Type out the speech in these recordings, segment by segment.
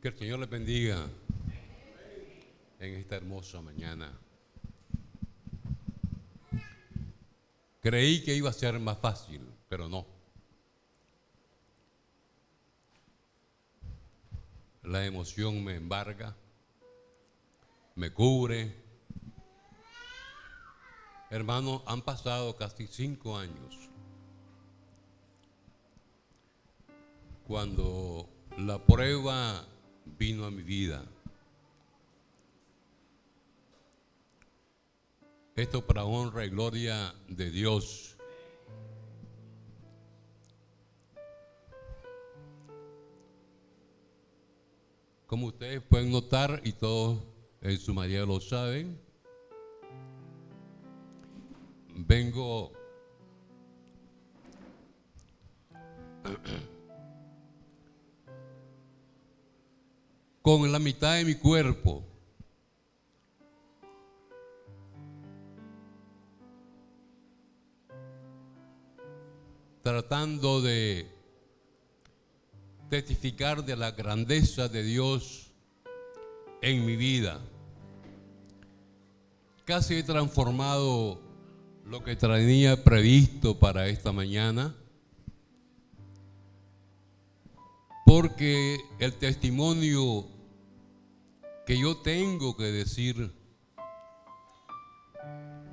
Que el Señor les bendiga en esta hermosa mañana. Creí que iba a ser más fácil, pero no. La emoción me embarga, me cubre. Hermanos, han pasado casi cinco años cuando la prueba vino a mi vida. Esto para honra y gloria de Dios. Como ustedes pueden notar, y todos en su mayoría lo saben, vengo con la mitad de mi cuerpo. Tratando de testificar de la grandeza de Dios en mi vida. Casi he transformado lo que tenía previsto para esta mañana porque el testimonio que yo tengo que decir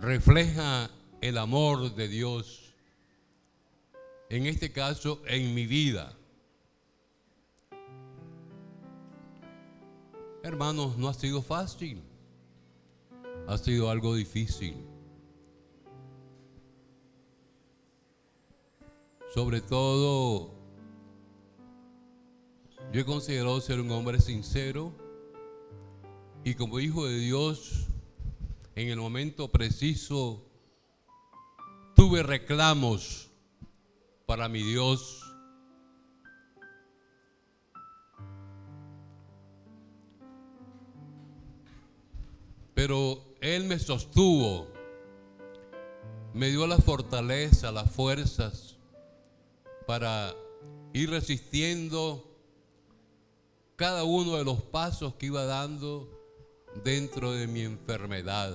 refleja el amor de Dios, en este caso en mi vida. Hermanos, no ha sido fácil, ha sido algo difícil. Sobre todo yo he considerado ser un hombre sincero y como hijo de Dios, en el momento preciso, tuve reclamos para mi Dios. Pero Él me sostuvo, me dio la fortaleza, las fuerzas para ir resistiendo cada uno de los pasos que iba dando dentro de mi enfermedad.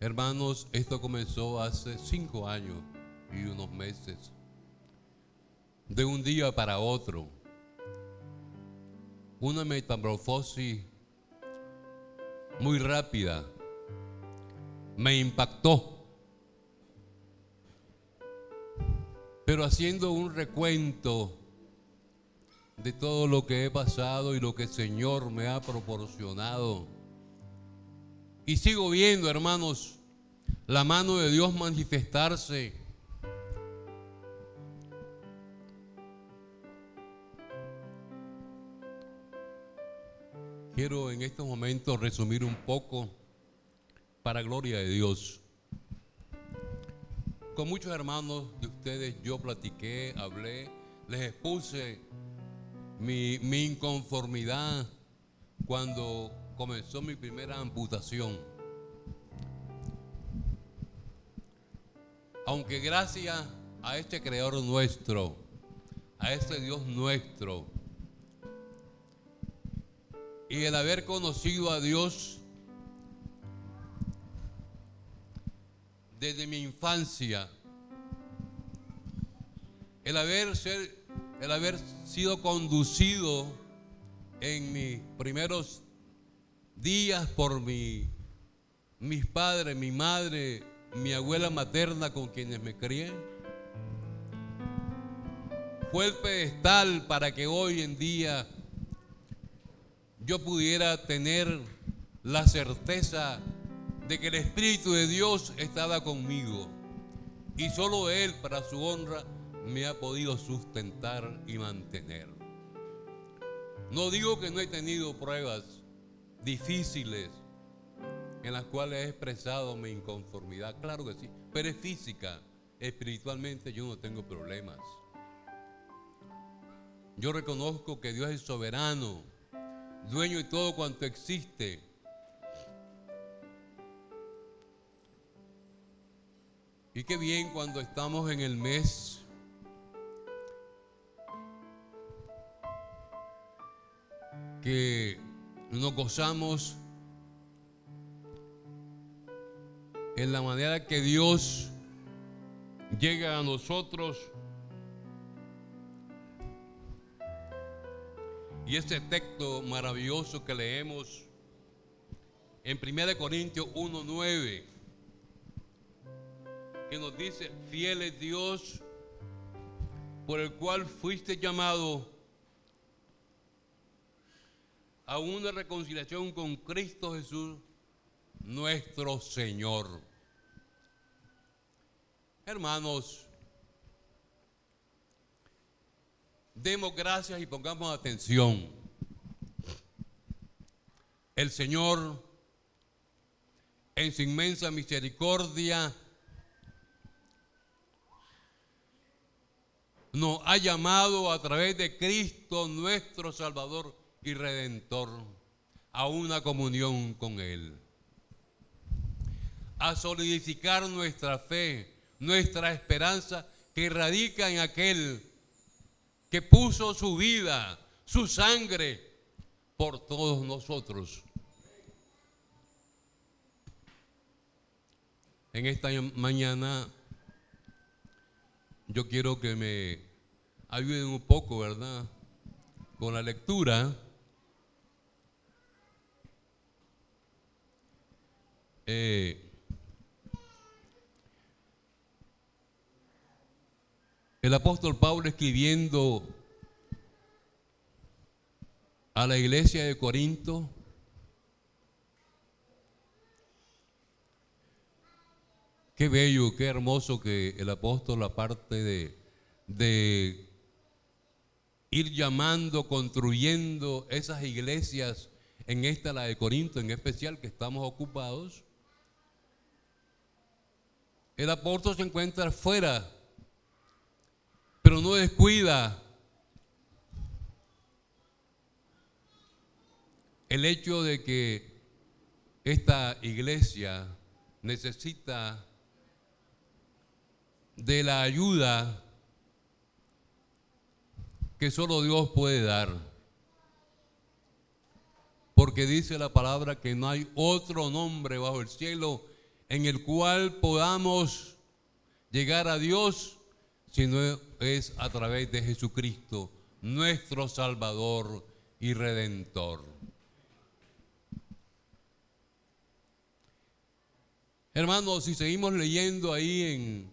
Hermanos, esto comenzó hace cinco años y unos meses. De un día para otro. Una metamorfosis muy rápida me impactó. Pero haciendo un recuento de todo lo que he pasado y lo que el Señor me ha proporcionado. Y sigo viendo, hermanos, la mano de Dios manifestarse. Quiero en estos momentos resumir un poco para gloria de Dios. Con muchos hermanos de ustedes yo platiqué, hablé, les expuse mi, inconformidad cuando comenzó mi primera amputación. Aunque gracias a este Creador nuestro, a este Dios nuestro, y el haber conocido a Dios desde mi infancia. El haber, ser, el haber sido conducido en mis primeros días por mi, mis padres, mi madre, mi abuela materna con quienes me crié, fue el pedestal para que hoy en día yo pudiera tener la certeza de que el Espíritu de Dios estaba conmigo y solo Él para su honra me ha podido sustentar y mantener. No digo que no he tenido pruebas difíciles en las cuales he expresado mi inconformidad, claro que sí, pero es física, espiritualmente yo no tengo problemas. Yo reconozco que Dios es soberano, dueño de todo cuanto existe Y qué bien cuando estamos en el mes que nos gozamos en la manera que Dios llega a nosotros. Y este texto maravilloso que leemos en 1 Corintios 1.9, que nos dice, fiel es Dios por el cual fuiste llamado a una reconciliación con Cristo Jesús, nuestro Señor. Hermanos, demos gracias y pongamos atención. El Señor, en su inmensa misericordia, nos ha llamado a través de Cristo nuestro Salvador y Redentor a una comunión con Él. A solidificar nuestra fe, nuestra esperanza que radica en aquel que puso su vida, su sangre por todos nosotros. En esta mañana yo quiero que me ayuden un poco, ¿verdad? Con la lectura. Eh, el apóstol Pablo escribiendo a la iglesia de Corinto, Qué bello, qué hermoso que el apóstol, aparte de, de ir llamando, construyendo esas iglesias, en esta, la de Corinto en especial, que estamos ocupados, el apóstol se encuentra fuera, pero no descuida el hecho de que esta iglesia necesita de la ayuda que solo Dios puede dar. Porque dice la palabra que no hay otro nombre bajo el cielo en el cual podamos llegar a Dios si no es a través de Jesucristo, nuestro Salvador y Redentor. Hermanos, si seguimos leyendo ahí en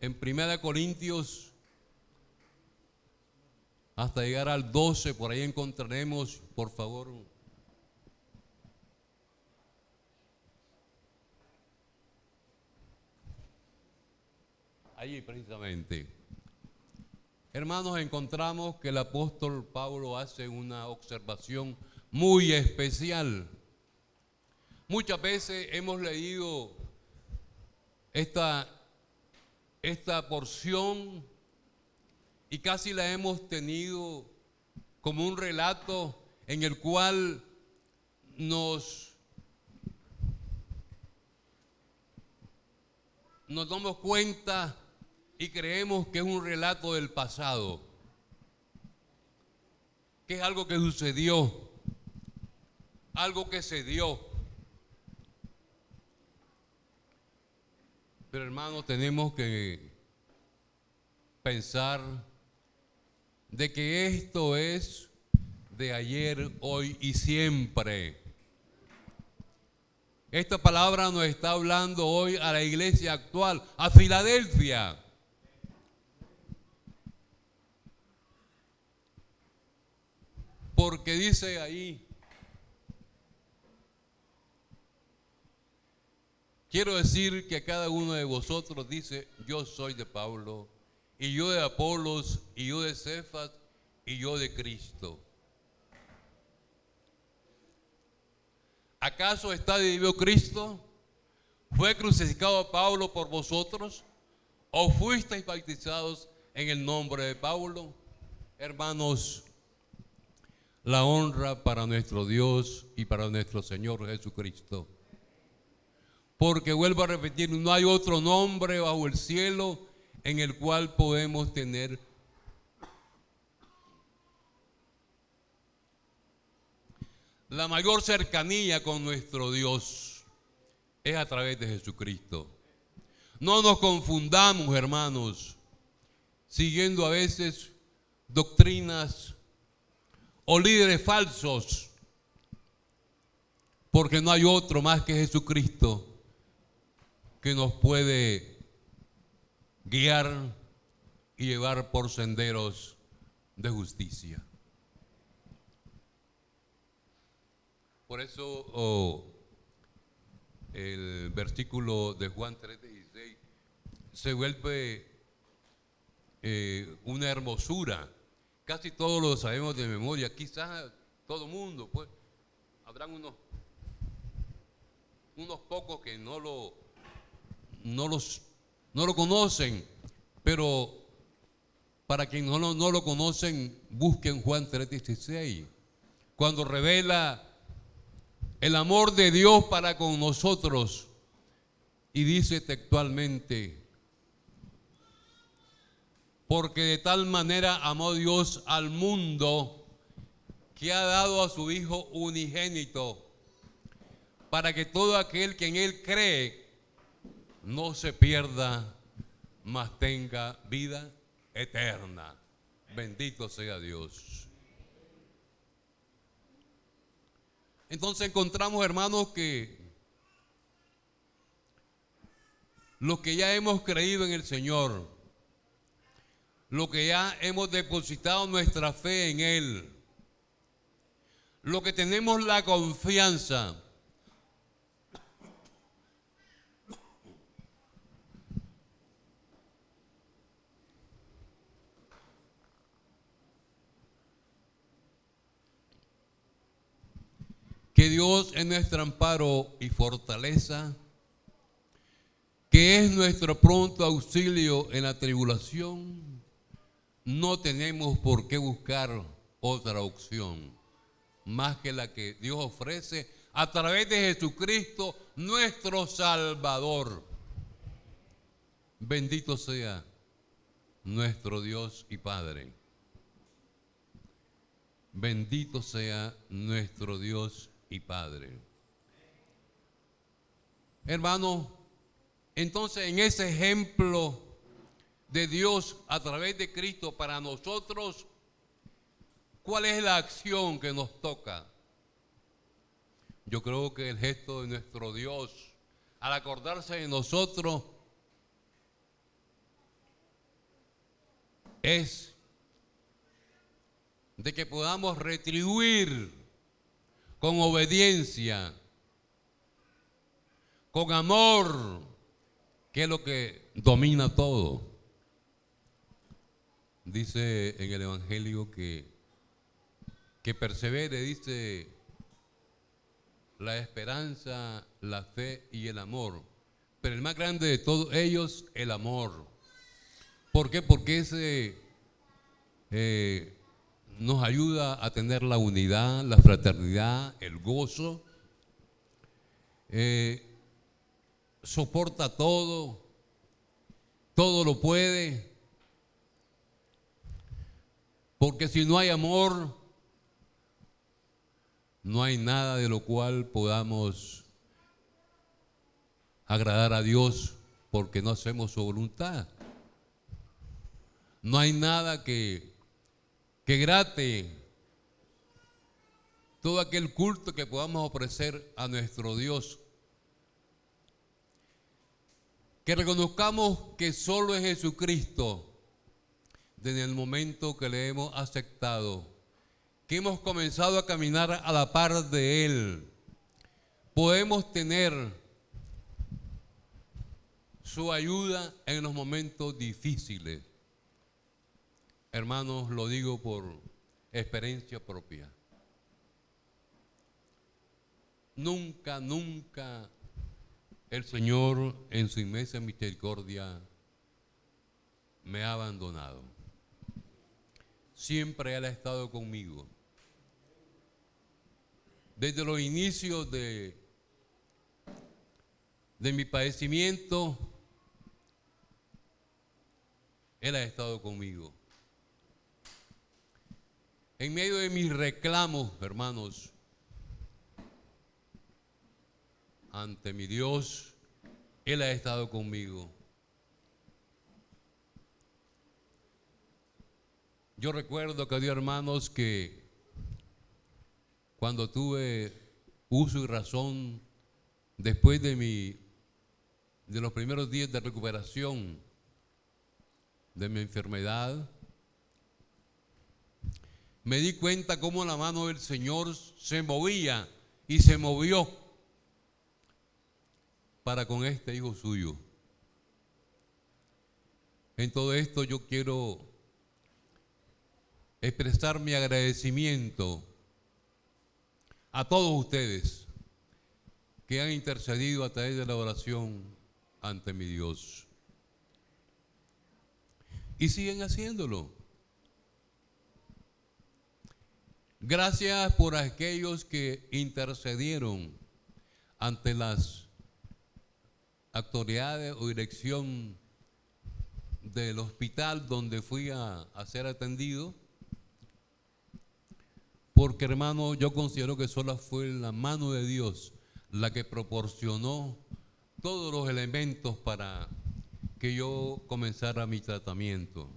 en Primera Corintios hasta llegar al 12, por ahí encontraremos, por favor. Precisamente. Hermanos, encontramos que el apóstol Pablo hace una observación muy especial. Muchas veces hemos leído esta esta porción y casi la hemos tenido como un relato en el cual nos, nos damos cuenta y creemos que es un relato del pasado, que es algo que sucedió, algo que se dio. Pero hermanos, tenemos que pensar de que esto es de ayer, hoy y siempre. Esta palabra nos está hablando hoy a la iglesia actual, a Filadelfia. Porque dice ahí, Quiero decir que cada uno de vosotros dice, yo soy de Pablo, y yo de Apolos, y yo de Cefas, y yo de Cristo. ¿Acaso está vivió Cristo? ¿Fue crucificado Pablo por vosotros? ¿O fuisteis bautizados en el nombre de Pablo? Hermanos, la honra para nuestro Dios y para nuestro Señor Jesucristo. Porque vuelvo a repetir, no hay otro nombre bajo el cielo en el cual podemos tener la mayor cercanía con nuestro Dios es a través de Jesucristo. No nos confundamos, hermanos, siguiendo a veces doctrinas o líderes falsos, porque no hay otro más que Jesucristo que nos puede guiar y llevar por senderos de justicia. Por eso oh, el versículo de Juan 3:16 se vuelve eh, una hermosura. Casi todos lo sabemos de memoria, quizás todo mundo, pues, habrán unos, unos pocos que no lo, no, los, no lo conocen, pero para quienes no, no lo conocen, busquen Juan 3:16, cuando revela el amor de Dios para con nosotros. Y dice textualmente, porque de tal manera amó Dios al mundo que ha dado a su Hijo unigénito, para que todo aquel que en Él cree no se pierda, mas tenga vida eterna. Bendito sea Dios. Entonces encontramos, hermanos, que los que ya hemos creído en el Señor, lo que ya hemos depositado nuestra fe en Él, lo que tenemos la confianza, que Dios es nuestro amparo y fortaleza, que es nuestro pronto auxilio en la tribulación, no tenemos por qué buscar otra opción más que la que Dios ofrece a través de Jesucristo, nuestro Salvador. Bendito sea nuestro Dios y Padre. Bendito sea nuestro Dios y Padre. Hermano, entonces en ese ejemplo de Dios a través de Cristo para nosotros, ¿cuál es la acción que nos toca? Yo creo que el gesto de nuestro Dios, al acordarse de nosotros, es de que podamos retribuir con obediencia, con amor, que es lo que domina todo. Dice en el Evangelio que, que persevere, dice la esperanza, la fe y el amor. Pero el más grande de todos ellos, el amor. ¿Por qué? Porque ese eh, nos ayuda a tener la unidad, la fraternidad, el gozo. Eh, soporta todo, todo lo puede. Porque si no hay amor, no hay nada de lo cual podamos agradar a Dios porque no hacemos su voluntad. No hay nada que que grate todo aquel culto que podamos ofrecer a nuestro Dios. Que reconozcamos que solo es Jesucristo, desde el momento que le hemos aceptado, que hemos comenzado a caminar a la par de Él, podemos tener su ayuda en los momentos difíciles. Hermanos, lo digo por experiencia propia. Nunca, nunca el Señor en su inmensa misericordia me ha abandonado. Siempre Él ha estado conmigo. Desde los inicios de, de mi padecimiento, Él ha estado conmigo. En medio de mis reclamos, hermanos, ante mi Dios, Él ha estado conmigo. Yo recuerdo que había hermanos que cuando tuve uso y razón después de mi de los primeros días de recuperación de mi enfermedad, me di cuenta cómo la mano del Señor se movía y se movió para con este hijo suyo. En todo esto yo quiero expresar mi agradecimiento a todos ustedes que han intercedido a través de la oración ante mi Dios. Y siguen haciéndolo. Gracias por aquellos que intercedieron ante las autoridades o dirección del hospital donde fui a, ser atendido porque hermano, yo considero que solo fue la mano de Dios la que proporcionó todos los elementos para que yo comenzara mi tratamiento.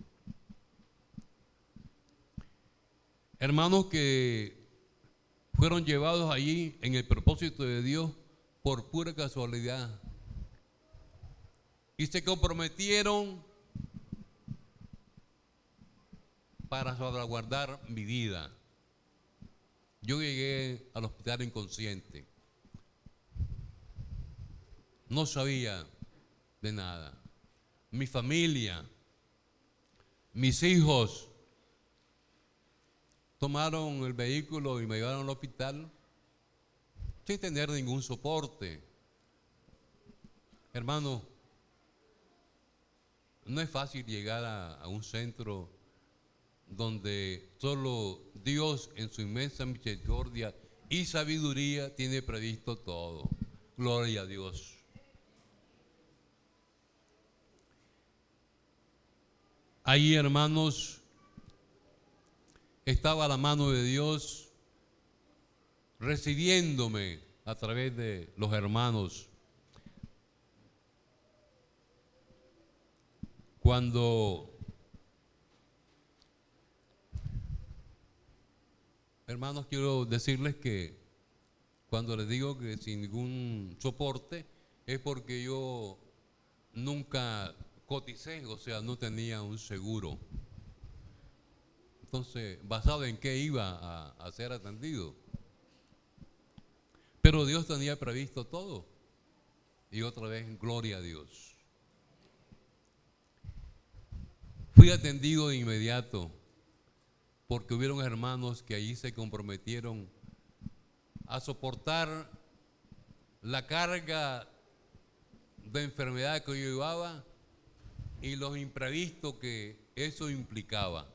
Hermanos que fueron llevados allí en el propósito de Dios por pura casualidad. Y se comprometieron para salvaguardar mi vida. Yo llegué al hospital inconsciente. No sabía de nada. Mi familia, mis hijos, tomaron el vehículo y me llevaron al hospital sin tener ningún soporte. Hermano, no es fácil llegar a, un centro donde solo Dios en su inmensa misericordia y sabiduría tiene previsto todo. Gloria a Dios. Ahí, hermanos, estaba la mano de Dios recibiéndome a través de los hermanos. Cuando Hermanos, quiero decirles que cuando les digo que sin ningún soporte es porque yo nunca coticé, o sea, no tenía un seguro. Entonces, ¿basado en qué iba a, ser atendido? Pero Dios tenía previsto todo. Y otra vez, gloria a Dios. Fui atendido de inmediato porque hubieron hermanos que allí se comprometieron a soportar la carga de enfermedad que yo llevaba y los imprevistos que eso implicaba.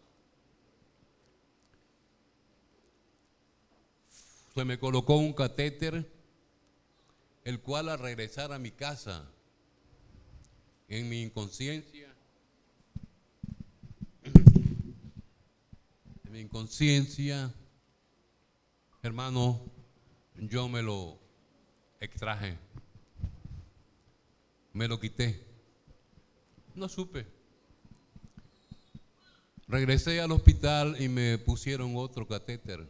Se me colocó un catéter, el cual al regresar a mi casa, en mi inconsciencia, mi inconsciencia, hermano, yo me lo extraje, me lo quité, no supe. Regresé al hospital y me pusieron otro catéter.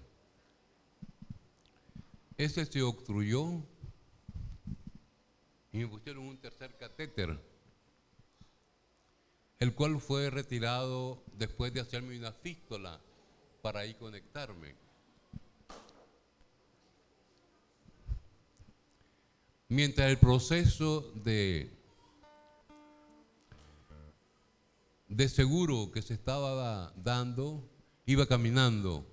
Ese se obstruyó y me pusieron un tercer catéter, el cual fue retirado después de hacerme una fístola para ahí conectarme. Mientras el proceso de, de seguro que se estaba dando iba caminando,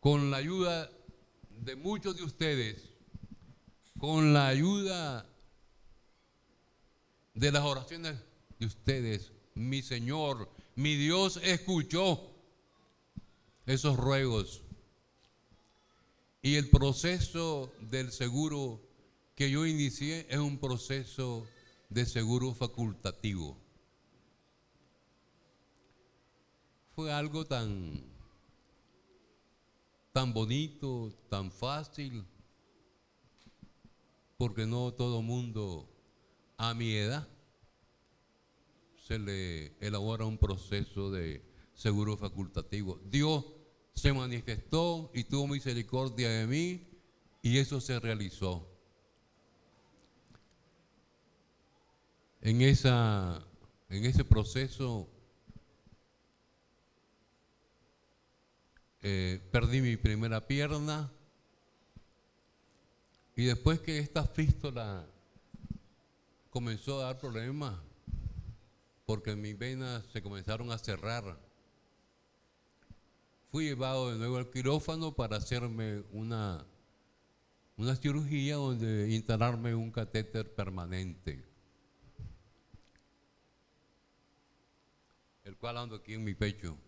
con la ayuda de muchos de ustedes, con la ayuda de las oraciones de ustedes, mi Señor mi Dios escuchó esos ruegos. Y el proceso del seguro que yo inicié es un proceso de seguro facultativo. Fue algo tan, tan bonito, tan fácil, porque no todo mundo a mi edad se le elabora un proceso de seguro facultativo. Dios se manifestó y tuvo misericordia de mí y eso se realizó. En, esa, en ese proceso eh, perdí mi primera pierna y después que esta fístula comenzó a dar problemas, porque mis venas se comenzaron a cerrar, fui llevado de nuevo al quirófano para hacerme una, una cirugía donde instalarme un catéter permanente, el cual ando aquí en mi pecho.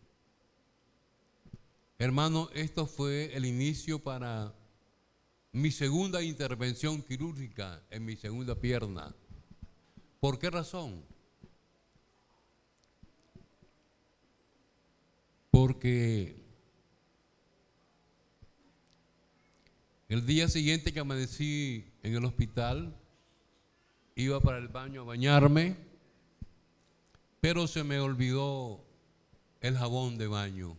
Hermano, esto fue el inicio para mi segunda intervención quirúrgica en mi segunda pierna. ¿Por qué razón? Porque el día siguiente que amanecí en el hospital, iba para el baño a bañarme, pero se me olvidó el jabón de baño.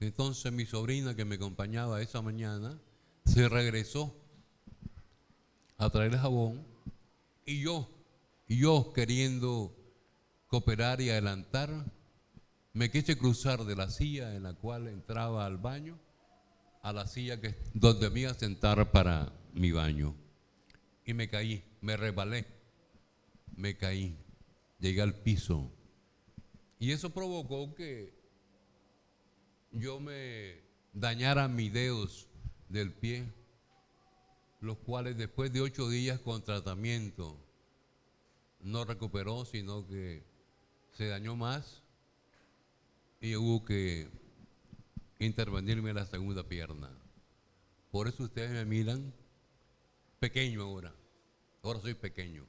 Entonces mi sobrina que me acompañaba esa mañana se regresó a traer el jabón y yo, yo queriendo cooperar y adelantar, me quise cruzar de la silla en la cual entraba al baño a la silla que, donde me iba a sentar para mi baño. Y me caí, me resbalé, me caí, llegué al piso. Y eso provocó que yo me dañara mis dedos del pie, los cuales después de ocho días con tratamiento no recuperó, sino que se dañó más y hubo que intervenirme en la segunda pierna. Por eso ustedes me miran pequeño ahora. Ahora soy pequeño,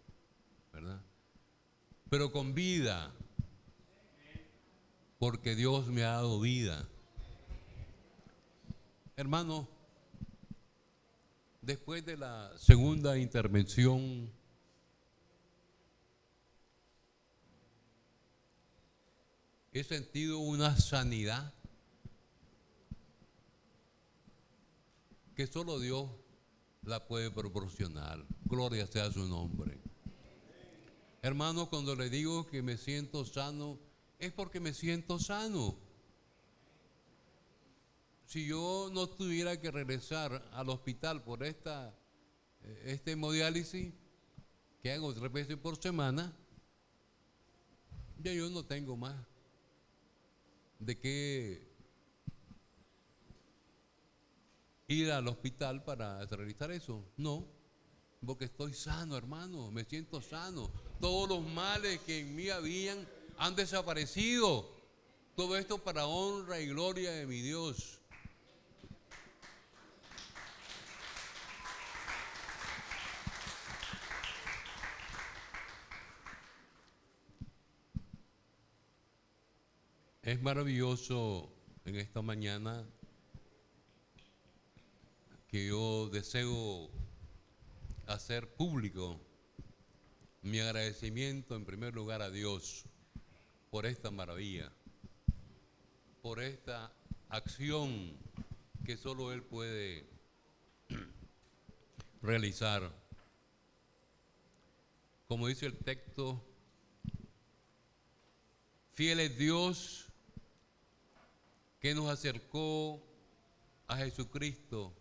¿verdad? Pero con vida, porque Dios me ha dado vida. Hermano, después de la segunda intervención, he sentido una sanidad que solo Dios la puede proporcionar. Gloria sea su nombre. Hermano, cuando le digo que me siento sano, es porque me siento sano si yo no tuviera que regresar al hospital por esta eh, este hemodiálisis que hago tres veces por semana, ya yo no tengo más de qué ir al hospital para realizar eso. No, porque estoy sano, hermano, me siento sano. Todos los males que en mí habían han desaparecido. Todo esto para honra y gloria de mi Dios. Es maravilloso en esta mañana que yo deseo hacer público mi agradecimiento en primer lugar a Dios por esta maravilla, por esta acción que solo Él puede realizar. Como dice el texto, fiel es Dios que nos acercó a Jesucristo,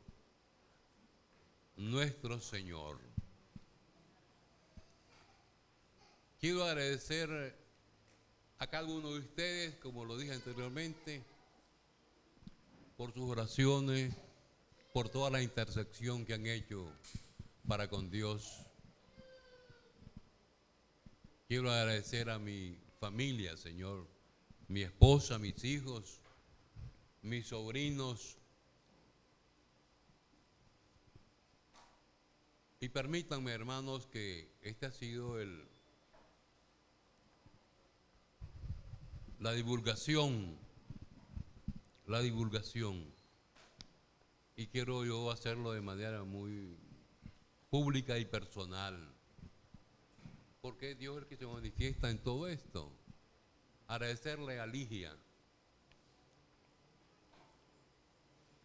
nuestro Señor. Quiero agradecer a cada uno de ustedes, como lo dije anteriormente, por sus oraciones, por toda la intersección que han hecho para con Dios. Quiero agradecer a mi familia, Señor, mi esposa, mis hijos, mis sobrinos. Y permítanme, hermanos, que este ha sido el la divulgación, la divulgación. Y quiero yo hacerlo de manera muy pública y personal. Porque es Dios el que se manifiesta en todo esto. Agradecerle a Ligia,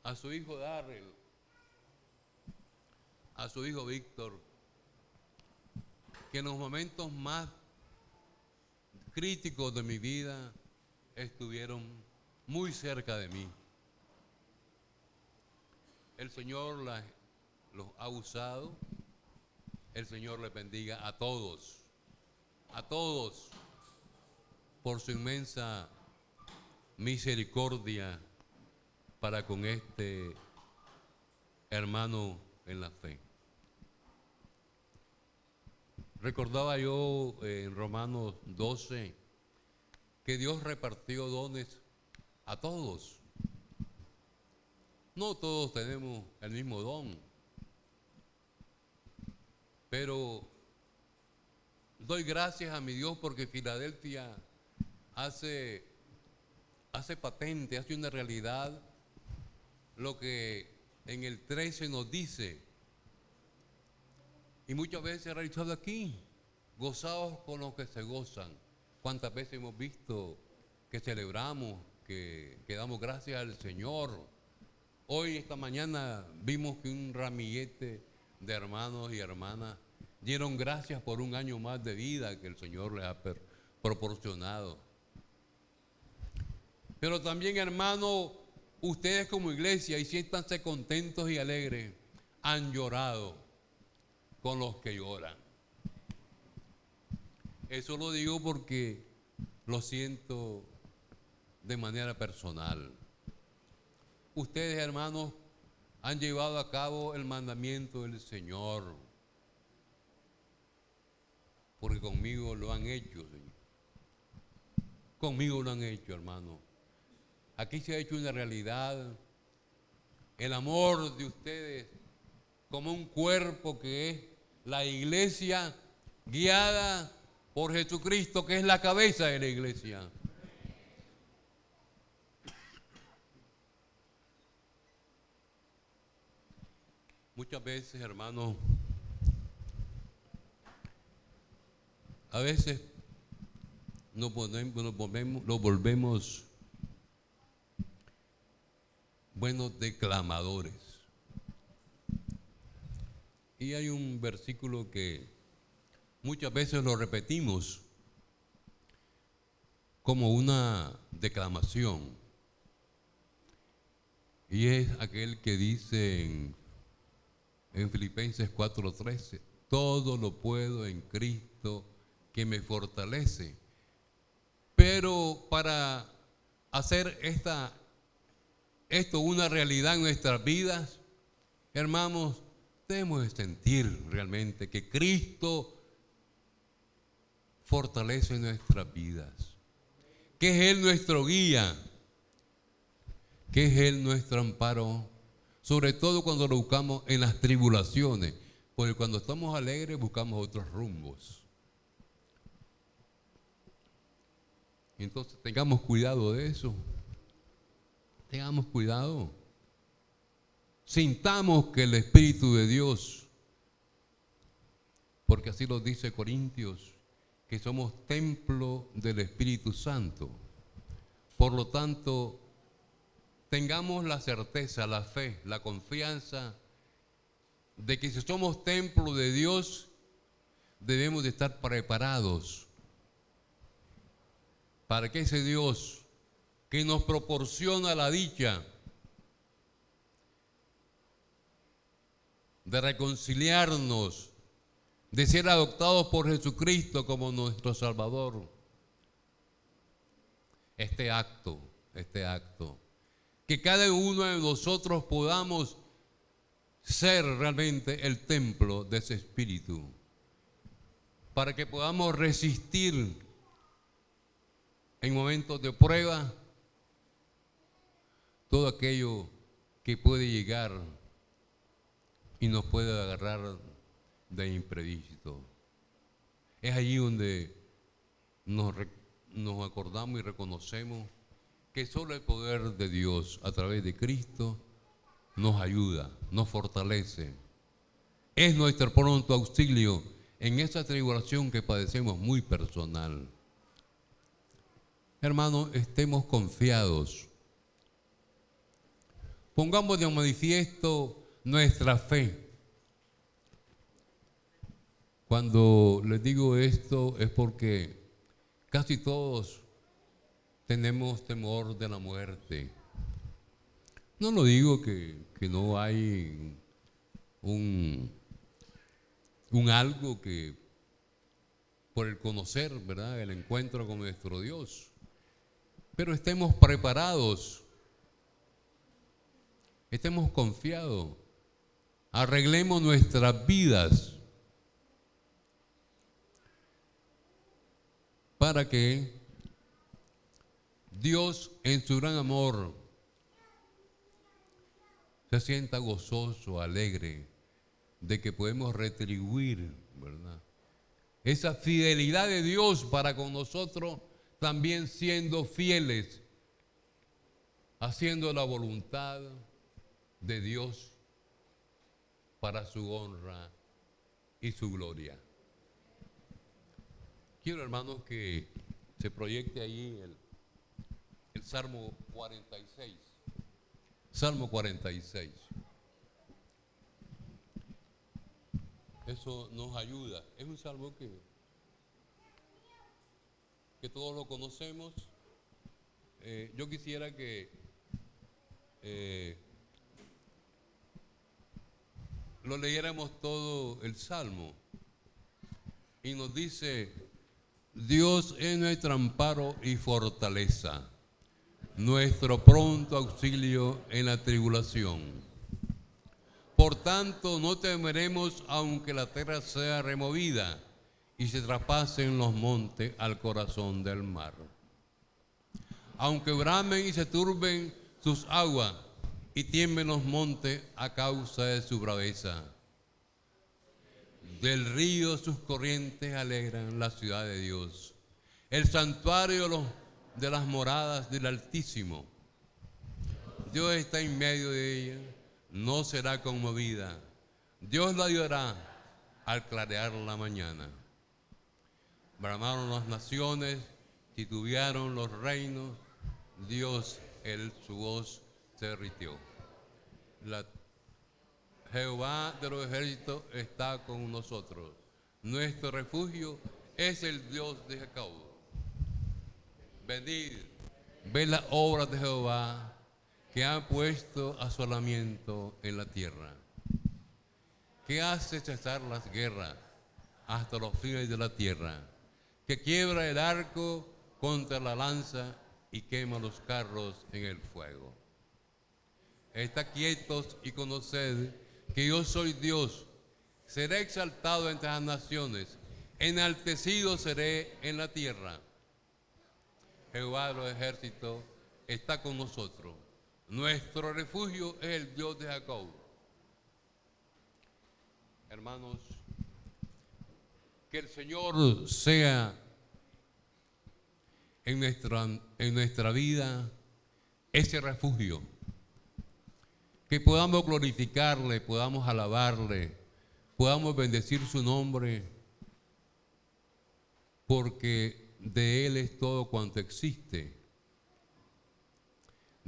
a su hijo Darrell, a su hijo Víctor, que en los momentos más críticos de mi vida estuvieron muy cerca de mí. El Señor los ha usado. El Señor les bendiga a todos, a todos, por su inmensa misericordia para con este hermano en la fe. Recordaba yo en Romanos 12 que Dios repartió dones a todos. No todos tenemos el mismo don, pero doy gracias a mi Dios porque Filadelfia hace, hace patente, hace una realidad lo que en el 13 nos dice y muchas veces he realizado aquí, gozados con los que se gozan. ¿Cuántas veces hemos visto que celebramos, que, que damos gracias al Señor? Hoy, esta mañana, vimos que un ramillete de hermanos y hermanas dieron gracias por un año más de vida que el Señor les ha proporcionado. Pero también, hermano, ustedes como iglesia, y siéntanse contentos y alegres, han llorado con los que lloran. Eso lo digo porque lo siento de manera personal. Ustedes, hermanos, han llevado a cabo el mandamiento del Señor. Porque conmigo lo han hecho, Señor. Conmigo lo han hecho, hermano. Aquí se ha hecho una realidad. El amor de ustedes como un cuerpo que es la iglesia guiada por Jesucristo, que es la cabeza de la iglesia. Muchas veces, hermanos, a veces nos, volvemos, nos volvemos buenos declamadores. Y hay un versículo que muchas veces lo repetimos como una declamación. Y es aquel que dice en, en Filipenses 4:13, todo lo puedo en Cristo que me fortalece. Pero para hacer esta, esto una realidad en nuestras vidas, hermanos, debemos sentir realmente que Cristo fortalece nuestras vidas, que es Él nuestro guía, que es Él nuestro amparo, sobre todo cuando lo buscamos en las tribulaciones, porque cuando estamos alegres buscamos otros rumbos. Entonces tengamos cuidado de eso, tengamos cuidado. Sintamos que el Espíritu de Dios, porque así lo dice Corintios, que somos templo del Espíritu Santo. Por lo tanto, tengamos la certeza, la fe, la confianza de que si somos templo de Dios, debemos de estar preparados para que ese Dios que nos proporciona la dicha, de reconciliarnos, de ser adoptados por Jesucristo como nuestro Salvador. Este acto, este acto, que cada uno de nosotros podamos ser realmente el templo de ese Espíritu, para que podamos resistir en momentos de prueba todo aquello que puede llegar y nos puede agarrar de imprevisto. Es allí donde nos, nos acordamos y reconocemos que solo el poder de Dios a través de Cristo nos ayuda, nos fortalece. es nuestro pronto auxilio en esa tribulación que padecemos muy personal. Hermanos, estemos confiados. Pongamos de manifiesto nuestra fe. Cuando les digo esto es porque casi todos tenemos temor de la muerte. No lo digo que, que no hay un, un algo que por el conocer, ¿verdad? El encuentro con nuestro Dios. Pero estemos preparados, estemos confiados, arreglemos nuestras vidas para que Dios en su gran amor se sienta gozoso, alegre de que podemos retribuir, ¿verdad? Esa fidelidad de Dios para con nosotros, también siendo fieles, haciendo la voluntad de Dios para su honra y su gloria. Quiero, hermanos, que se proyecte ahí el, el Salmo 46. Salmo 46. Eso nos ayuda. Es un salmo que, que todos lo conocemos. Eh, yo quisiera que eh, lo leyéramos todo el salmo. Y nos dice, Dios es nuestro amparo y fortaleza, nuestro pronto auxilio en la tribulación. Por tanto, no temeremos aunque la tierra sea removida y se traspasen los montes al corazón del mar. Aunque bramen y se turben sus aguas y tiemblen los montes a causa de su braveza. Del río sus corrientes alegran la ciudad de Dios, el santuario de las moradas del Altísimo. Dios está en medio de ella no será conmovida. Dios la ayudará al clarear la mañana. Bramaron las naciones, titubearon los reinos, Dios, él, su voz se ritió. La, Jehová de los ejércitos está con nosotros. Nuestro refugio es el Dios de Jacob. Venid, ve la obra de Jehová que ha puesto asolamiento en la tierra, que hace cesar las guerras hasta los fines de la tierra, que quiebra el arco contra la lanza y quema los carros en el fuego. Está quietos y conoced que yo soy Dios. Seré exaltado entre las naciones, enaltecido seré en la tierra. Jehová de los ejércitos está con nosotros nuestro refugio es el Dios de Jacob. Hermanos, que el Señor sea en nuestra, en nuestra vida ese refugio. Que podamos glorificarle, podamos alabarle, podamos bendecir su nombre, porque de Él es todo cuanto existe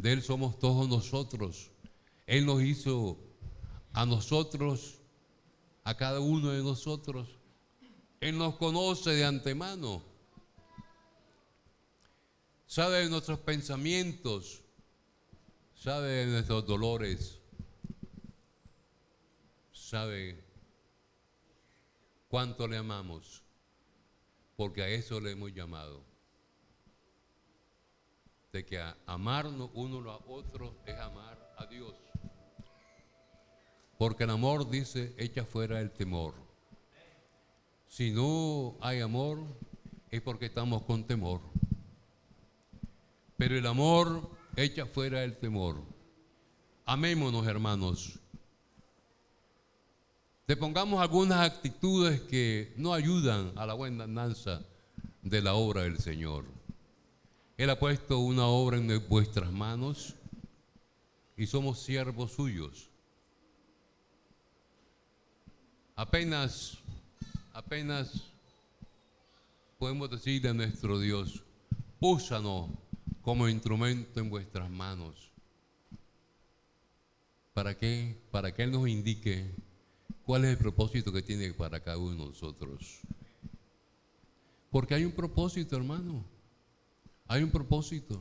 de Él somos todos nosotros. Él nos hizo a nosotros, a cada uno de nosotros. Él nos conoce de antemano. Sabe de nuestros pensamientos, sabe de nuestros dolores, sabe cuánto le amamos, porque a eso le hemos llamado de que amarnos uno a otro es amar a Dios. Porque el amor dice, echa fuera el temor. Si no hay amor, es porque estamos con temor. Pero el amor echa fuera el temor. Amémonos, hermanos. Te pongamos algunas actitudes que no ayudan a la buena danza de la obra del Señor. Él ha puesto una obra en vuestras manos y somos siervos suyos. apenas, apenas podemos decir a nuestro Dios, úsanos como instrumento en vuestras manos. ¿Para qué? Para que Él nos indique cuál es el propósito que tiene para cada uno de nosotros. Porque hay un propósito, hermano. Hay un propósito.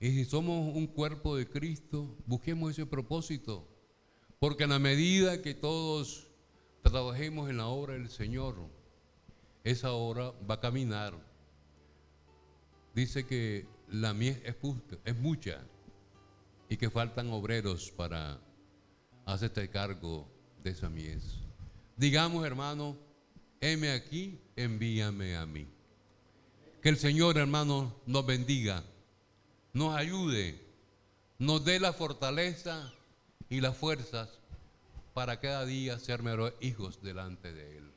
Y si somos un cuerpo de Cristo, busquemos ese propósito. Porque en la medida que todos trabajemos en la obra del Señor, esa obra va a caminar. Dice que la mies es, mucha y que faltan obreros para hacerte cargo de esa mies. Digamos, hermano, heme aquí, envíame a mí. Que el Señor, hermano, nos bendiga, nos ayude, nos dé la fortaleza y las fuerzas para cada día ser meros hijos delante de Él.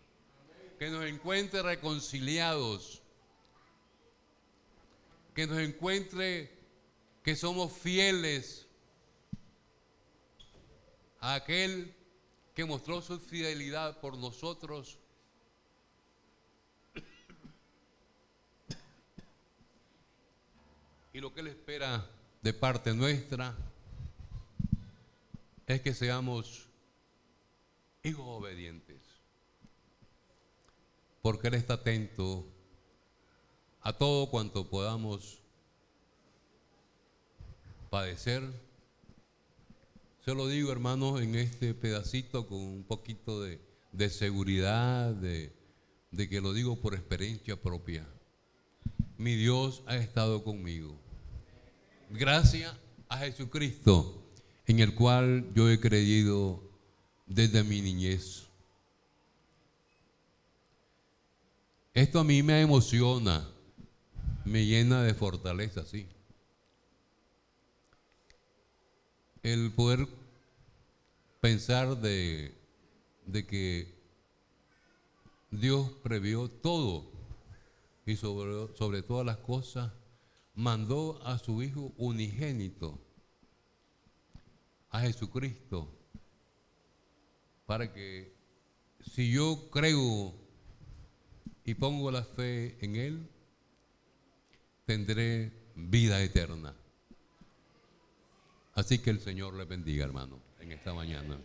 Que nos encuentre reconciliados, que nos encuentre que somos fieles a aquel mostró su fidelidad por nosotros. Y lo que Él espera de parte nuestra es que seamos hijos obedientes. Porque Él está atento a todo cuanto podamos padecer se lo digo, hermanos, en este pedacito con un poquito de, seguridad, de, de que lo digo por experiencia propia. Mi Dios ha estado conmigo. Gracias a Jesucristo, en el cual yo he creído desde mi niñez. Esto a mí me emociona, me llena de fortaleza, sí. El poder pensar de, que Dios previó todo y sobre, sobre todas las cosas mandó a su Hijo unigénito, a Jesucristo, para que si yo creo y pongo la fe en Él, tendré vida eterna. Así que el Señor le bendiga, hermano, en esta mañana.